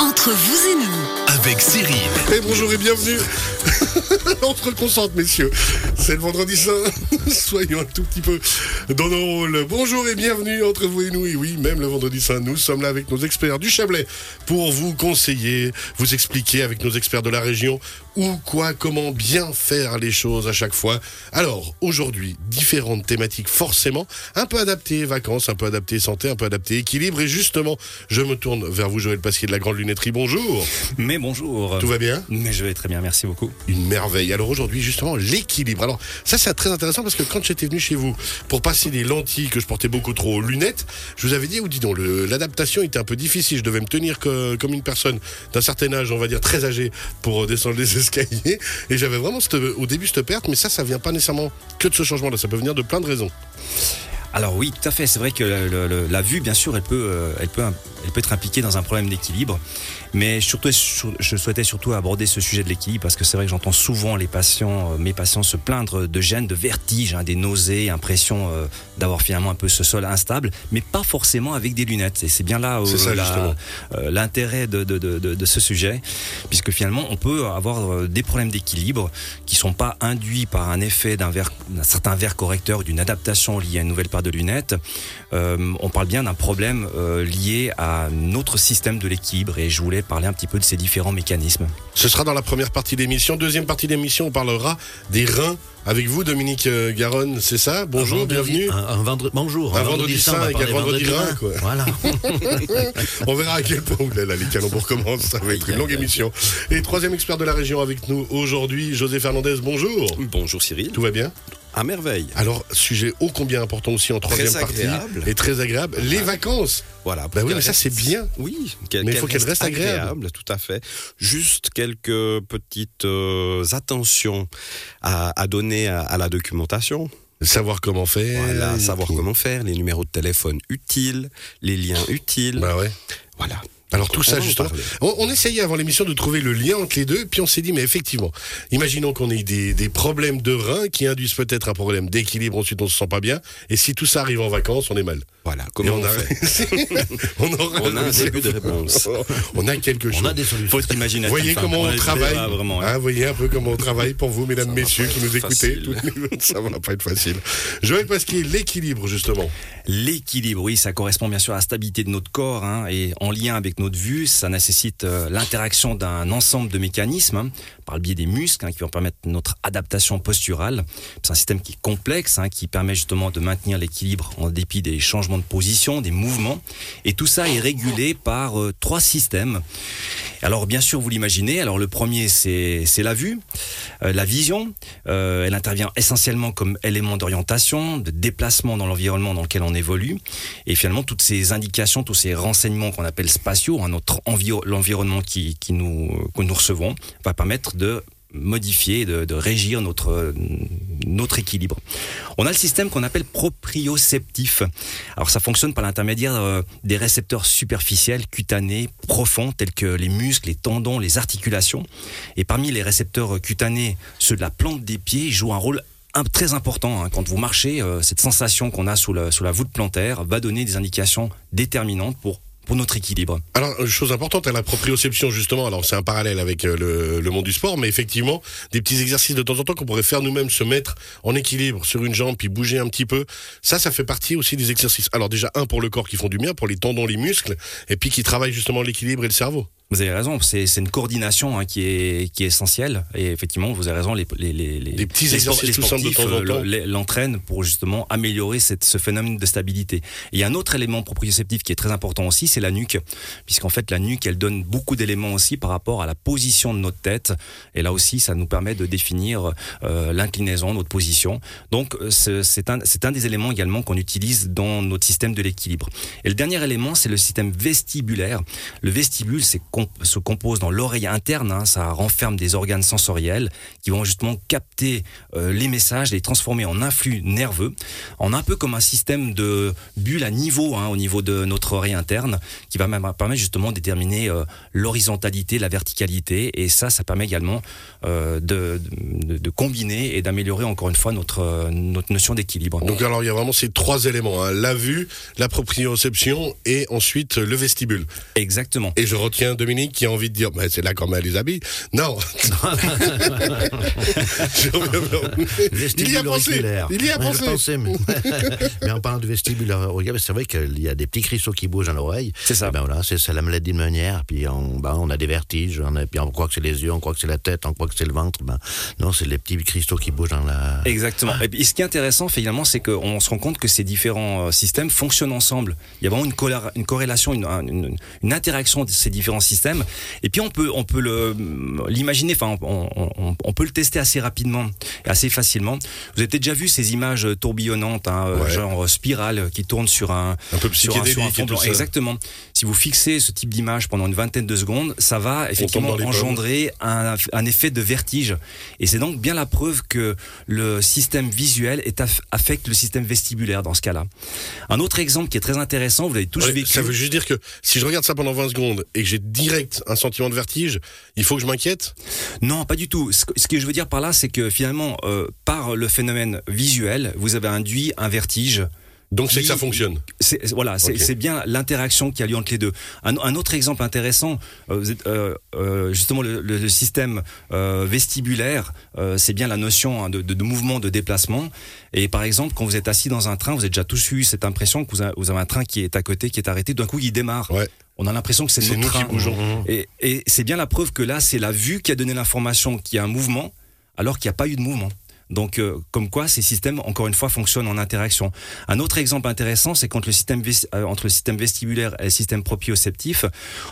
Entre vous et nous, avec Cyril. Et bonjour et bienvenue. On se reconcentre, messieurs. C'est le vendredi saint. Soyons un tout petit peu dans nos rôles. Bonjour et bienvenue entre vous et nous. Et oui, même le vendredi saint, nous sommes là avec nos experts du Chablais pour vous conseiller, vous expliquer avec nos experts de la région où, quoi, comment bien faire les choses à chaque fois. Alors, aujourd'hui, différentes thématiques forcément, un peu adaptées vacances, un peu adaptées santé, un peu adaptées équilibre. Et justement, je me tourne vers vous, Joël Pasquier de la Grande Bonjour. Mais bonjour. Tout va bien Mais je vais très bien, merci beaucoup. Une merveille. Alors aujourd'hui, justement, l'équilibre. Alors ça, c'est très intéressant parce que quand j'étais venu chez vous pour passer des lentilles que je portais beaucoup trop aux lunettes, je vous avais dit, ou dis donc, l'adaptation était un peu difficile. Je devais me tenir que- comme une personne d'un certain âge, on va dire très âgée, pour euh, descendre les escaliers. Et j'avais vraiment cette- au début cette perte, mais ça, ça vient pas nécessairement que de ce changement-là. Ça peut venir de plein de raisons. Alors oui, tout à fait. C'est vrai que le- la vue, bien sûr, elle peut, euh, elle peut, elle peut être impliquée dans un problème d'équilibre. Mais surtout, je souhaitais surtout aborder ce sujet de l'équilibre parce que c'est vrai que j'entends souvent les patients, euh, mes patients se plaindre de gênes, de vertiges, hein, des nausées, impression euh, d'avoir finalement un peu ce sol instable, mais pas forcément avec des lunettes. Et c'est bien là euh, l'intérêt de, de, de, de- de ce sujet, puisque finalement on peut avoir des problèmes d'équilibre qui sont pas induits par un effet d'un certain verre correcteur, d'une adaptation liée à une nouvelle paire de lunettes. Euh, on parle bien d'un problème lié à notre système de l'équilibre, et je voulais parler un petit peu de ces différents mécanismes. Ce sera dans la première partie de l'émission. Deuxième partie de l'émission, on parlera des reins avec vous, Dominique euh, Garonne. C'est ça? Bonjour, Un vendredi- bienvenue. Un, un vendredi, bonjour. Un vendredi saint, égale parler vendredi vendredi rein, quoi. Voilà. On verra à quel point. Ouh là là, les calembours commencent. Ça va être une longue émission. Et troisième expert de la région avec nous aujourd'hui, José Fernandez. Bonjour. Bonjour Cyril. Tout va bien? À merveille. Alors, sujet ô combien important aussi en troisième partie. Et très agréable. Les vacances. Voilà. Bah oui, mais ça, c'est bien. Oui, Mais il faut qu'elle reste agréable. Tout à fait. Juste quelques petites euh, attentions à, à donner à, à la documentation. Savoir comment faire. Voilà, savoir comment faire, les numéros de téléphone utiles, les liens utiles. Bah ouais. Voilà. Alors tout On ça justement, on, on essayait avant l'émission de trouver le lien entre les deux, puis on s'est dit mais effectivement, imaginons qu'on ait des, des problèmes de reins qui induisent peut-être un problème d'équilibre, ensuite on se sent pas bien, et si tout ça arrive en vacances, on est mal. Voilà. Comment on, on, a, fait on, aura On a un début de réponse. on a quelque chose. On a des solutions. Faut imaginatif. Voyez enfin, comment on travaille. pas vraiment. hein. Hein, voyez un peu comment on travaille pour vous, mesdames, messieurs, qui nous écoutez. facile. ça va pas être facile. Joël Pasquier, l'équilibre justement. L'équilibre, oui, ça correspond bien sûr à la stabilité de notre corps hein, et en lien avec notre vue, ça nécessite euh, l'interaction d'un ensemble de mécanismes hein, par le biais des muscles hein, qui vont permettre notre adaptation posturale. C'est un système qui est complexe, hein, qui permet justement de maintenir l'équilibre en dépit des changements de position, des mouvements. Et tout ça est régulé par euh, trois systèmes. Alors bien sûr, vous l'imaginez. Alors le premier, c'est la vue, Euh, la vision. Elle intervient essentiellement comme élément d'orientation, de déplacement dans l'environnement dans lequel on évolue. Et finalement, toutes ces indications, tous ces renseignements qu'on appelle spatiaux, hein, notre enviro- l'environnement qui, nous, que nous recevons, va permettre de modifier, de, régir notre, euh, notre équilibre. On a le système qu'on appelle proprioceptif. Alors ça fonctionne par l'intermédiaire euh, des récepteurs superficiels, cutanés, profonds, tels que les muscles, les tendons, les articulations. Et parmi les récepteurs euh, cutanés, ceux de la plante des pieds jouent un rôle très important. hein. Quand vous marchez, euh, cette sensation qu'on a sous, le- sous la voûte plantaire va donner des indications déterminantes pour, pour notre équilibre. Alors, une chose importante, la proprioception, justement. Alors, c'est un parallèle avec euh, le, le monde du sport, mais effectivement, des petits exercices de temps en temps qu'on pourrait faire nous-mêmes, se mettre en équilibre sur une jambe, puis bouger un petit peu. Ça, ça fait partie aussi des exercices. Alors, déjà, un pour le corps qui font du bien, pour les tendons, les muscles, et puis qui travaillent justement l'équilibre et le cerveau. Vous avez raison, c'est c'est une coordination hein, qui, est, qui est essentielle. Et effectivement, vous avez raison, les, les, les, les- petits exercices euh, l'entraînent pour justement améliorer cette, ce phénomène de stabilité. Et il y a un autre élément proprioceptif qui est très important aussi, c'est la nuque. Puisqu'en fait, la nuque, elle donne beaucoup d'éléments aussi par rapport à la position de notre tête. Et là aussi, ça nous permet de définir euh, l'inclinaison, notre position. Donc, euh, c'est c'est un, c'est un des éléments également qu'on utilise dans notre système de l'équilibre. Et le dernier élément, c'est le système vestibulaire. Le vestibule c'est se compose dans l'oreille interne, hein, ça renferme des organes sensoriels qui vont justement capter euh, les messages, les transformer en influx nerveux, en un peu comme un système de bulle à niveau, hein, au niveau de notre oreille interne, qui va même permettre justement de déterminer euh, l'horizontalité, la verticalité, et ça, ça permet également euh, de, de, de combiner et d'améliorer encore une fois notre, notre notion d'équilibre. Donc alors il y a vraiment ces trois éléments, hein. la vue, la proprioception et ensuite le vestibule. Exactement. Et je retiens Dominique Dominique qui a envie de dire, mais c'est là qu'on met les habits. Non. il y a pensé. Il y a pensé. mais... en parlant de vestibule auriculaire, c'est vrai qu'il y a des petits cristaux qui bougent dans l'oreille. C'est ça. ben voilà, c'est la maladie de manière. Puis on, ben, on a des vertiges. On a, puis on croit que c'est les yeux, on croit que c'est la tête, on croit que c'est le ventre. Ben, non, c'est les petits cristaux qui bougent dans la. Exactement. Et puis, ce qui est intéressant, finalement, c'est qu'on se rend compte que ces différents euh, systèmes fonctionnent ensemble. Il y a vraiment une, une corrélation, une, une, interaction de ces différents systèmes. Et puis, on peut, on peut l'imaginer, enfin, on, on, peut le tester assez rapidement et assez facilement. Vous avez déjà vu ces images tourbillonnantes, hein, genre spirale, qui tournent sur un, un peu sur un, sur un fond blanc. Exactement. Si vous fixez ce type d'image pendant une vingtaine de secondes, ça va effectivement engendrer un, un effet de vertige. Et c'est donc bien la preuve que le système visuel est affecte le système vestibulaire dans ce cas-là. Un autre exemple qui est très intéressant, vous l'avez tous vécu. Ça veut juste dire que si je regarde ça pendant 20 secondes et que j'ai direct un sentiment de vertige, il faut que je m'inquiète? Non, pas du tout. Ce que je veux dire par là, c'est que finalement, euh, par le phénomène visuel, vous avez induit un vertige donc c'est que ça fonctionne. Voilà, c'est bien l'interaction qui a lieu entre les deux. Un, autre exemple intéressant, euh, euh, euh, justement le, système vestibulaire, c'est bien la notion hein, de, mouvement, de déplacement. Et par exemple, quand vous êtes assis dans un train, vous avez déjà tous eu cette impression que vous avez, un train qui est à côté, qui est arrêté, d'un coup il démarre. On a l'impression que c'est notre train. Et, et c'est bien la preuve que là, c'est la vue qui a donné l'information qu'il y a un mouvement, alors qu'il n'y a pas eu de mouvement. Donc, euh, comme quoi ces systèmes, encore une fois, fonctionnent en interaction. Un autre exemple intéressant, c'est quand le système euh, entre le système vestibulaire et le système proprioceptif,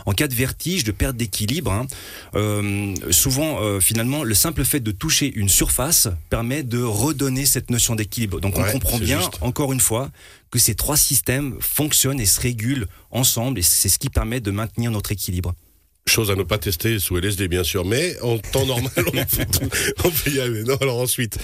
en cas de vertige, de perte d'équilibre, hein, euh, souvent, finalement, le simple fait de toucher une surface permet de redonner cette notion d'équilibre. Donc, on comprend bien, encore une fois, que ces trois systèmes fonctionnent et se régulent ensemble, et c'est ce qui permet de maintenir notre équilibre. Chose à ne pas tester sous LSD, bien sûr, mais en temps normal, on, on peut y aller. Non, alors ensuite.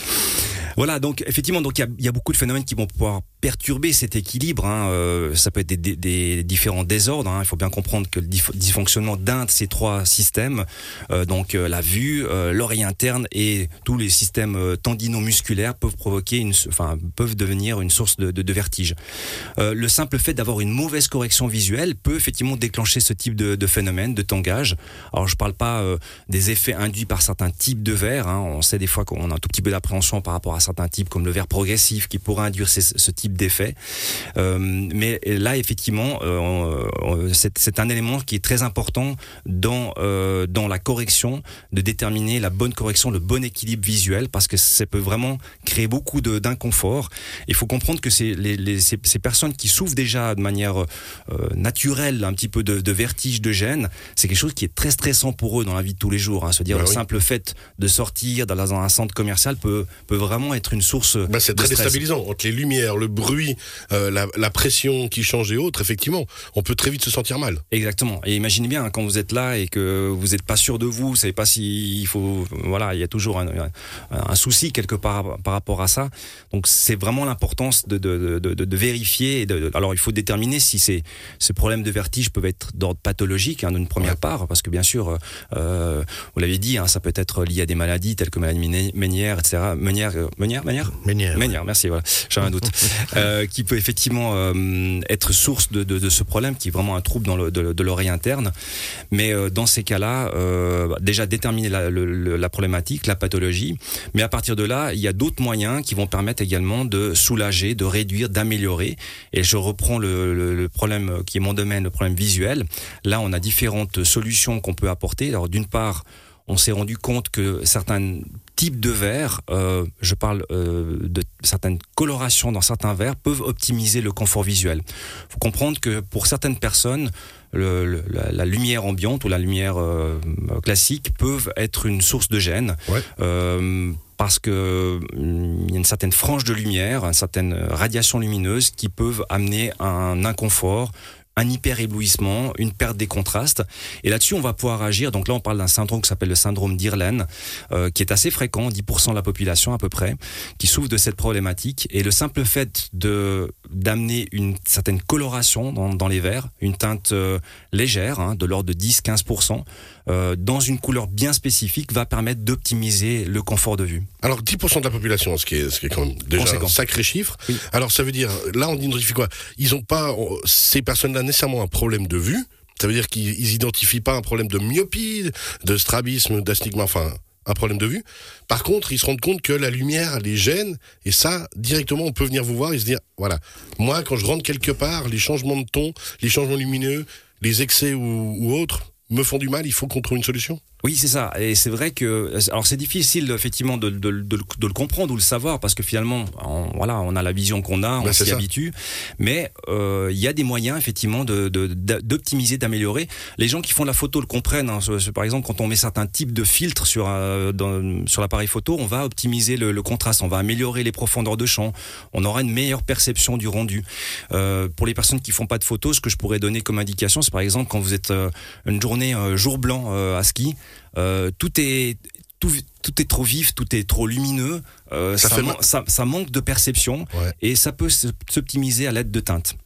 Voilà, donc effectivement, donc il y, a, beaucoup de phénomènes qui vont pouvoir perturber cet équilibre. Hein. Euh, ça peut être des, différents désordres. Hein. Il faut bien comprendre que le dysfonctionnement d'un de ces trois systèmes, euh, donc euh, la vue, l'oreille interne et tous les systèmes tendino-musculaires peuvent provoquer une, enfin peuvent devenir une source de, de, vertige. le simple fait d'avoir une mauvaise correction visuelle peut effectivement déclencher ce type de, phénomène de tangage. Alors je parle pas des effets induits par certains types de verres. Hein. On sait des fois qu'on a un tout petit peu d'appréhension par rapport à certains types comme le verre progressif qui pourrait induire ce type d'effet. Euh, mais là, effectivement, euh, c'est un élément qui est très important dans, euh, dans la correction, de déterminer la bonne correction, le bon équilibre visuel, parce que ça peut vraiment créer beaucoup d'inconfort. Il faut comprendre que c'est les, les, ces, ces, personnes qui souffrent déjà de manière naturelle un petit peu de, de vertige, de gêne, c'est quelque chose qui est très stressant pour eux dans la vie de tous les jours. Hein. Se dire bah le simple fait de sortir dans un centre commercial peut, peut vraiment être une source. Bah, c'est très déstabilisant entre les lumières, le bruit, euh, la, la, pression qui change et autres. Effectivement, on peut très vite se sentir mal. Exactement. Et imaginez bien hein, quand vous êtes là et que vous n'êtes pas sûr de vous, vous savez pas s'il faut. Voilà, il y a toujours un, un, souci quelque part par rapport à ça. Donc c'est vraiment l'importance de, de, de, de, vérifier. Et alors il faut déterminer si ces, ces problèmes de vertige peuvent être d'ordre pathologique hein, d'une première part, parce que bien sûr, euh, vous l'avez dit, hein, ça peut être lié à des maladies telles que maladie ménière, etc. Ménière, Ménière, Ménière Ménière. Ménière, merci, voilà. J'avais un doute. euh, qui peut effectivement euh, être source de, de, de, ce problème, qui est vraiment un trouble dans le, de, de l'oreille interne. Mais euh, dans ces cas-là, bah, déjà déterminer la, le, la problématique, la pathologie. Mais à partir de là, il y a d'autres moyens qui vont permettre également de soulager, de réduire, d'améliorer. Et je reprends le problème qui est mon domaine, le problème visuel. Là, on a différentes solutions qu'on peut apporter. Alors d'une part, on s'est rendu compte que certains types de verres, euh, je parle euh, de certaines colorations dans certains verres, peuvent optimiser le confort visuel. Il faut comprendre que pour certaines personnes, le, le, la, la, lumière ambiante ou la lumière euh, classique peuvent être une source de gêne. Ouais. Parce que il y a une certaine frange de lumière, une certaine radiation lumineuse qui peuvent amener un inconfort, un hyper éblouissement, une perte des contrastes. Et là-dessus, on va pouvoir agir. Donc là, on parle d'un syndrome qui s'appelle le syndrome d'Irlen, euh, qui est assez fréquent, 10% de la population à peu près, qui souffre de cette problématique. Et le simple fait de d'amener une certaine coloration dans, dans les verres, une teinte euh, légère, hein, de l'ordre de 10-15%, euh, dans une couleur bien spécifique, va permettre d'optimiser le confort de vue. Alors 10% de la population, ce qui est, ce qui est quand même déjà Conséquent. un sacré chiffre. Oui. Alors ça veut dire, là on identifie quoi? Ils n'ont pas, ces personnes-là nécessairement un problème de vue, Ça veut dire qu'ils identifient pas un problème de myopie, de strabisme, d'astigma, enfin un problème de vue. Par contre, ils se rendent compte que la lumière les gêne, et ça, directement, on peut venir vous voir et se dire, voilà, moi, quand je rentre quelque part, les changements de ton, les changements lumineux, les excès ou, ou autres me font du mal, il faut qu'on trouve une solution. Oui, c'est ça. Et c'est vrai que, alors c'est difficile effectivement de, de, de, de, le comprendre ou le savoir parce que finalement, on, voilà, on a la vision qu'on a, on ben, s'y habitue. Mais euh, il y a des moyens effectivement d'optimiser, d'améliorer. Les gens qui font la photo le comprennent. Hein. Par exemple, quand on met certains types de filtres sur euh, sur l'appareil photo, on va optimiser le, le, contraste, on va améliorer les profondeurs de champ, on aura une meilleure perception du rendu. Euh, pour les personnes qui font pas de photos, ce que je pourrais donner comme indication, c'est par exemple quand vous êtes euh, une journée euh, jour blanc à ski. Euh, tout est tout, tout, est trop vif, tout est trop lumineux, euh, ça, ça, ça, manque de perception. Et ça peut s'optimiser à l'aide de teintes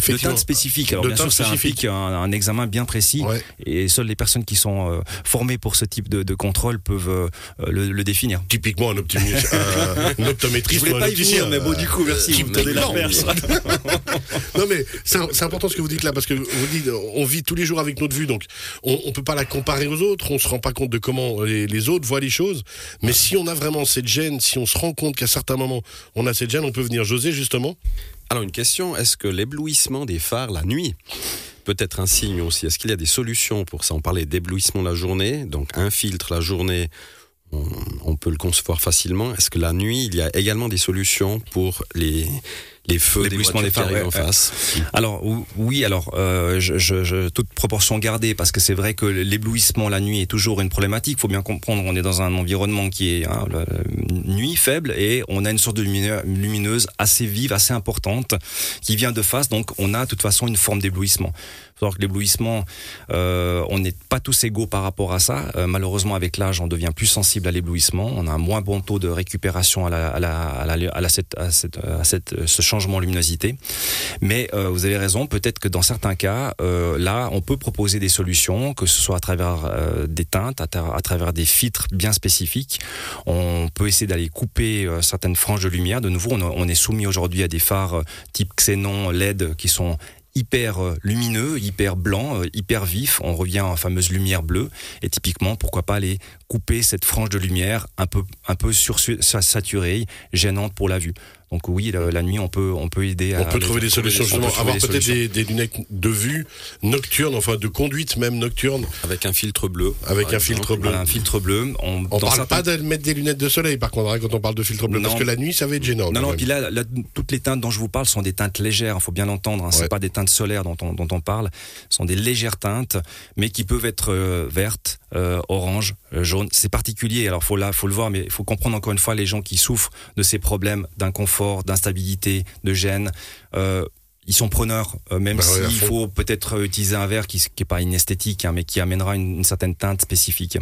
de teinte spécifique. Alors, bien sûr, ça implique un, examen bien précis et seules les personnes qui sont euh, formées pour ce type de, de contrôle peuvent euh, le, le, définir. Typiquement un, optimiste, un optométriste. Je voulais pas y venir, mais bon, du coup, merci. Vous me la perche. non, mais c'est important ce que vous dites là parce que vous dites, on vit tous les jours avec notre vue, donc on, on peut pas la comparer aux autres. On se rend pas compte de comment les, les autres voient les choses. Mais si on a vraiment cette gêne, si on se rend compte qu'à certains moments on a cette gêne, on peut venir José justement alors une question, est-ce que l'éblouissement des phares la nuit peut être un signe aussi? Est-ce qu'il y a des solutions pour ça? On parlait d'éblouissement la journée, donc un filtre la journée, on, peut le concevoir facilement. Est-ce que la nuit, il y a également des solutions pour les les feux des voitures des phares en face. Alors oui, alors euh, je, je, toute proportion gardée parce que c'est vrai que l'éblouissement la nuit est toujours une problématique. Il faut bien comprendre, on est dans un environnement qui est hein, nuit faible et on a une sorte de lumineuse assez vive, assez importante qui vient de face. Donc on a de toute façon une forme d'éblouissement savoir que l'éblouissement, euh, on n'est pas tous égaux par rapport à ça. Euh, malheureusement, avec l'âge, on devient plus sensible à l'éblouissement. On a un moins bon taux de récupération à, ce changement de luminosité. Mais euh, vous avez raison, peut-être que dans certains cas, là, on peut proposer des solutions, que ce soit à travers des teintes, à, travers des filtres bien spécifiques. On peut essayer d'aller couper certaines franges de lumière. De nouveau, on, on est soumis aujourd'hui à des phares type xénon, LED, qui sont hyper euh, lumineux, hyper blanc, euh, hyper vif. On revient à la fameuse lumière bleue. Et typiquement, pourquoi pas aller couper cette frange de lumière un peu, un peu saturée, gênante pour la vue. Donc oui, la, nuit, on peut, on peut aider à... On peut trouver des solutions, justement. Avoir peut-être des, lunettes de vue nocturne, enfin de conduite même nocturne. Avec un filtre bleu. Avec un filtre bleu. un filtre bleu. On ne parle pas de mettre des lunettes de soleil, par contre, hein, quand on parle de filtre bleu, parce que la nuit, ça va être gênant. Non, non, puis là, toutes les teintes dont je vous parle sont des teintes légères, il faut bien l'entendre. Hein, C'est pas des teintes solaires dont on, dont on parle. Ce sont des légères teintes, mais qui peuvent être euh, vertes, euh, orange, euh, jaune. C'est particulier, alors faut, là, faut le voir, mais il faut comprendre encore une fois les gens qui souffrent de ces problèmes d'inconfort d'instabilité, de gêne. Euh, ils sont preneurs, euh, même bah s'il faut peut-être utiliser un verre qui n'est pas inesthétique, hein, mais qui amènera une, certaine teinte spécifique.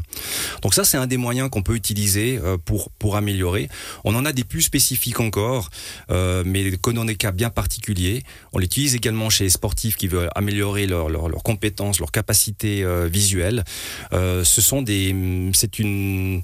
Donc ça, c'est un des moyens qu'on peut utiliser euh, pour pour améliorer. On en a des plus spécifiques encore, mais dans des cas bien particuliers. On l'utilise également chez les sportifs qui veulent améliorer leurs leur, leur compétences, leur capacité visuelle. ce sont des, c'est une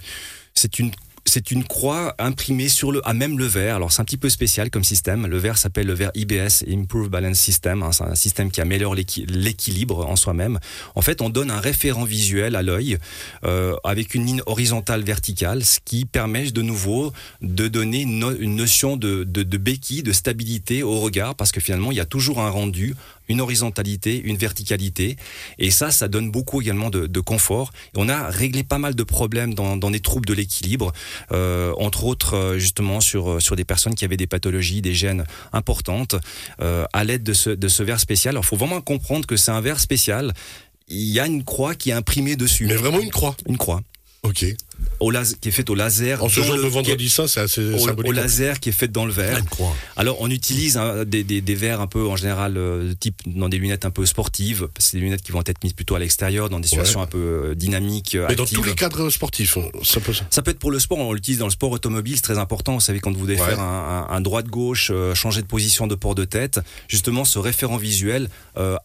c'est une c'est une croix imprimée sur le, à même le verre. Alors c'est un petit peu spécial comme système. Le verre s'appelle le verre IBS, Improve Balance System. Hein. c'est un système qui améliore l'équilibre en soi-même. En fait, on donne un référent visuel à l'œil euh, avec une ligne horizontale verticale, ce qui permet de nouveau de donner une, notion de, béquille, de stabilité au regard, parce que finalement, il y a toujours un rendu une horizontalité, une verticalité. Et ça, ça donne beaucoup également de, de confort. Et on a réglé pas mal de problèmes dans, dans des troubles de l'équilibre, euh, entre autres euh, justement sur, euh, sur des personnes qui avaient des pathologies, des gènes importantes, euh, à l'aide de ce, de ce verre spécial. Alors, il faut vraiment comprendre que c'est un verre spécial. Il y a une croix qui est imprimée dessus. Mais vraiment une croix? Une croix. Ok au qui est faite au laser. En ce jour de vendredi saint, c'est assez au, symbolique. Au laser qui est faite dans le verre. Alors on utilise hein, des, des, des, verres un peu en général euh, type dans des lunettes un peu sportives. C'est des lunettes qui vont être mises plutôt à l'extérieur dans des situations un peu euh, dynamiques. Mais dans tous les cadres sportifs, ça peut. Ça peut être pour le sport. On l'utilise dans le sport automobile, c'est très important. Vous savez quand vous devez faire un, un, un droit de gauche, euh, changer de position de port de tête, justement ce référent visuel euh,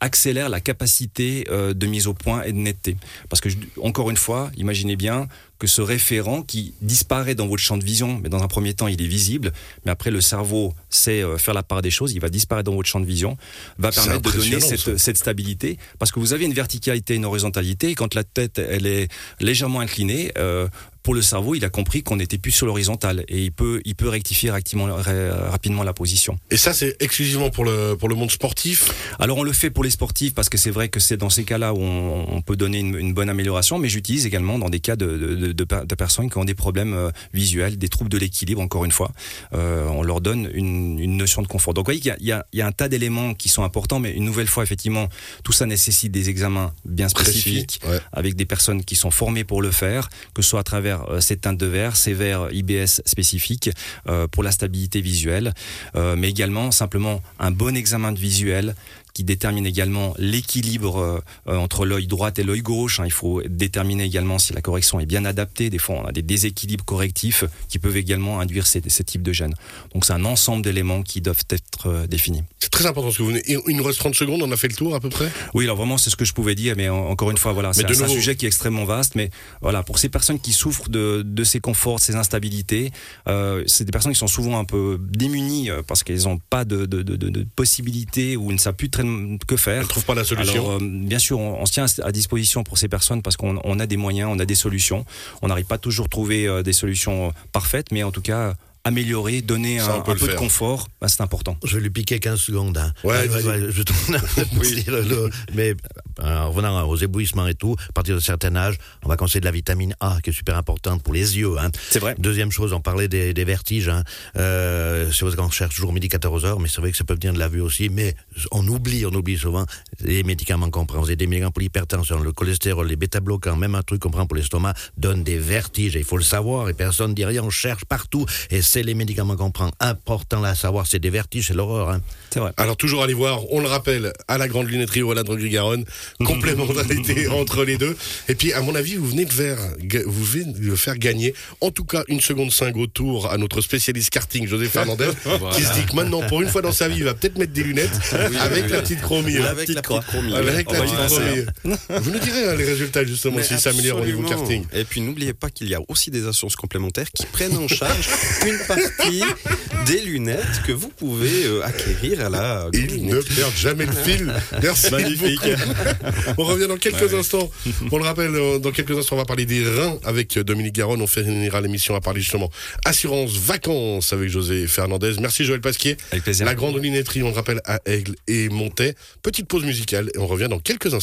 accélère la capacité de mise au point et de netteté. Parce que encore une fois, imaginez bien que ce référent qui disparaît dans votre champ de vision, mais dans un premier temps, il est visible, mais après, le cerveau sait euh, faire la part des choses, il va disparaître dans votre champ de vision, va permettre de donner cette, cette, stabilité, parce que vous avez une verticalité, une horizontalité, et quand la tête, elle est légèrement inclinée, euh, pour le cerveau, il a compris qu'on n'était plus sur l'horizontale et il peut, il peut rectifier rapidement la position. Et ça, c'est exclusivement pour le, pour le monde sportif? Alors, on le fait pour les sportifs parce que c'est vrai que c'est dans ces cas-là où on, peut donner une, bonne amélioration, mais j'utilise également dans des cas de, de, de, personnes qui ont des problèmes euh, visuels, des troubles de l'équilibre, encore une fois. Euh, on leur donne une, une, notion de confort. Donc, vous voyez qu'il y, y, y, a un tas d'éléments qui sont importants, mais une nouvelle fois, effectivement, tout ça nécessite des examens bien spécifiques avec des personnes qui sont formées pour le faire, que ce soit à travers euh, ces teintes de verre, ces verres IBS spécifiques euh, pour la stabilité visuelle, euh, mais également simplement un bon examen de visuel qui détermine également l'équilibre euh, euh, entre l'œil droit et l'œil gauche. Hein. Il faut déterminer également si la correction est bien adaptée. Des fois, on a des déséquilibres correctifs qui peuvent également induire ces, ces types de gènes. Donc, c'est un ensemble d'éléments qui doivent être euh, définis. C'est très important ce que vous venez. Il nous reste 30 secondes, on a fait le tour à peu près Oui, alors vraiment, c'est ce que je pouvais dire, mais encore une fois, voilà, c'est un, sujet qui est extrêmement vaste. Mais voilà, pour ces personnes qui souffrent de, de ces conforts, de ces instabilités, euh, c'est des personnes qui sont souvent un peu démunies parce qu'elles n'ont pas de, de, de, de, possibilités ou ne savent plus très que faire. On trouve pas la solution. Euh, bien sûr, on, se tient à disposition pour ces personnes parce qu'on a des moyens, on a des solutions. On n'arrive pas toujours à trouver euh, des solutions parfaites, mais en tout cas améliorer, donner un, peu de confort, bah, c'est important. Je vais lui piquer 15 secondes. Hein. Ouais, je tourne oui. Mais en revenant aux éblouissements et tout, à partir de certain âge, on va conseiller de la vitamine A, qui est super importante pour les yeux. Hein. C'est vrai. Deuxième chose, on parlait des, des vertiges. Hein. Euh, c'est vrai qu'on cherche toujours midi 14 heures, mais c'est vrai que ça peut venir de la vue aussi. Mais on oublie, on oublie souvent les médicaments qu'on prend. Vous avez des médicaments pour l'hypertension, le cholestérol, les bêta-bloquants, même un truc qu'on prend pour l'estomac, donne des vertiges. Et il faut le savoir, et personne ne dit rien, on cherche partout. Et c'est les médicaments qu'on prend. Important à savoir, c'est des vertiges, c'est l'horreur. Hein. C'est vrai. Alors toujours aller voir, on le rappelle, à la Grande Lunetterie ou à la Droguerie-Garonne, complémentarité entre les deux. Et puis, à mon avis, vous venez de faire, vous venez de faire gagner, en tout cas, une seconde 5 au tour à notre spécialiste karting, José Fernandez, qui se dit que maintenant, pour une fois dans sa vie, il va peut-être mettre des lunettes avec la petite chromie. Avec la petite chromie. Avec la petite chromie. Vous nous direz hein, les résultats, justement, si ça améliore au niveau karting. Et puis, n'oubliez pas qu'il y a aussi des assurances complémentaires qui prennent en charge une partie des lunettes que vous pouvez euh, acquérir à la. Il ne perd jamais le fil. Merci Magnifique. on revient dans quelques instants. On le rappelle, euh, dans quelques instants, on va parler des reins avec euh, Dominique Garonne. On finira l'émission à parler justement assurance vacances avec José Fernandez. Merci Joël Pasquier. Avec plaisir. La grande lunetterie, on le rappelle, à Aigle et Montet. Petite pause musicale et on revient dans quelques instants.